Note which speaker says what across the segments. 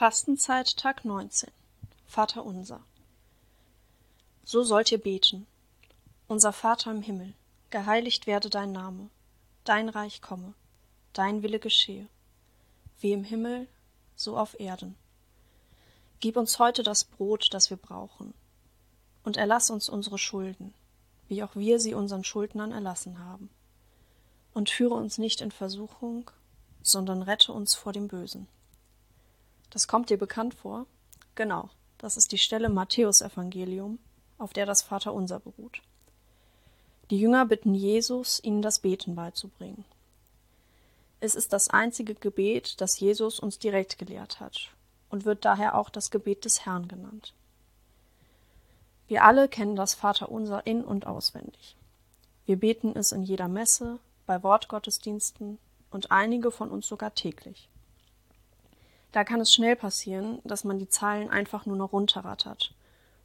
Speaker 1: Fastenzeit Tag 19 Vater unser So sollt ihr beten. Unser Vater im Himmel, geheiligt werde dein Name, dein Reich komme, dein Wille geschehe, wie im Himmel, so auf Erden. Gib uns heute das Brot, das wir brauchen, und erlass uns unsere Schulden, wie auch wir sie unseren Schuldnern erlassen haben. Und führe uns nicht in Versuchung, sondern rette uns vor dem Bösen. Das kommt dir bekannt vor? Genau, das ist die Stelle im Matthäusevangelium, auf der das Vaterunser beruht. Die Jünger bitten Jesus, ihnen das Beten beizubringen. Es ist das einzige Gebet, das Jesus uns direkt gelehrt hat und wird daher auch das Gebet des Herrn genannt. Wir alle kennen das Vaterunser in und auswendig. Wir beten es in jeder Messe, bei Wortgottesdiensten und einige von uns sogar täglich. Da kann es schnell passieren, dass man die Zahlen einfach nur noch runterrattert,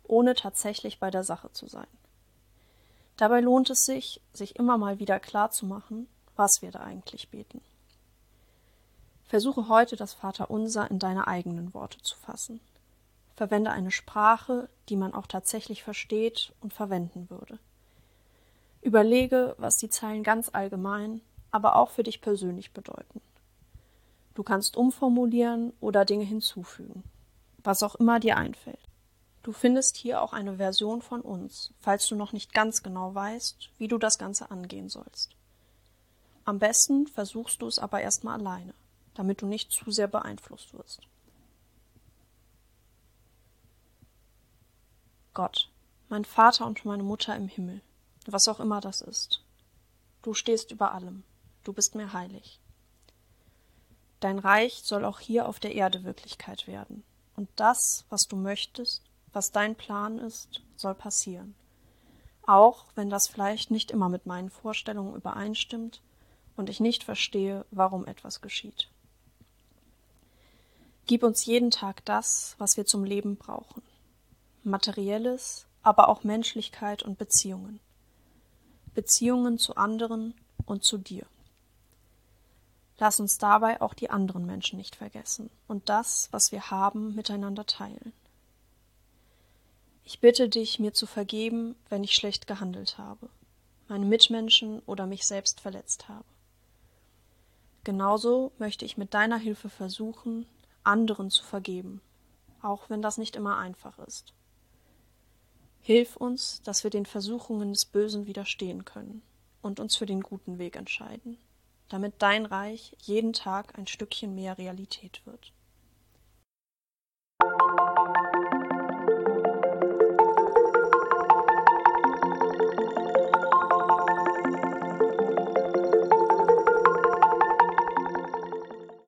Speaker 1: ohne tatsächlich bei der Sache zu sein. Dabei lohnt es sich, sich immer mal wieder klar zu machen, was wir da eigentlich beten. Versuche heute das Vaterunser in deine eigenen Worte zu fassen. Verwende eine Sprache, die man auch tatsächlich versteht und verwenden würde. Überlege, was die Zeilen ganz allgemein, aber auch für dich persönlich bedeuten. Du kannst umformulieren oder Dinge hinzufügen, was auch immer dir einfällt. Du findest hier auch eine Version von uns, falls du noch nicht ganz genau weißt, wie du das Ganze angehen sollst. Am besten versuchst du es aber erstmal alleine, damit du nicht zu sehr beeinflusst wirst. Gott, mein Vater und meine Mutter im Himmel, was auch immer das ist. Du stehst über allem, du bist mir heilig. Dein Reich soll auch hier auf der Erde Wirklichkeit werden. Und das, was du möchtest, was dein Plan ist, soll passieren. Auch wenn das vielleicht nicht immer mit meinen Vorstellungen übereinstimmt und ich nicht verstehe, warum etwas geschieht. Gib uns jeden Tag das, was wir zum Leben brauchen. Materielles, aber auch Menschlichkeit und Beziehungen. Beziehungen zu anderen und zu dir. Lass uns dabei auch die anderen Menschen nicht vergessen und das, was wir haben, miteinander teilen. Ich bitte dich, mir zu vergeben, wenn ich schlecht gehandelt habe, meine Mitmenschen oder mich selbst verletzt habe. Genauso möchte ich mit deiner Hilfe versuchen, anderen zu vergeben, auch wenn das nicht immer einfach ist. Hilf uns, dass wir den Versuchungen des Bösen widerstehen können und uns für den guten Weg entscheiden damit dein Reich jeden Tag ein Stückchen mehr Realität wird.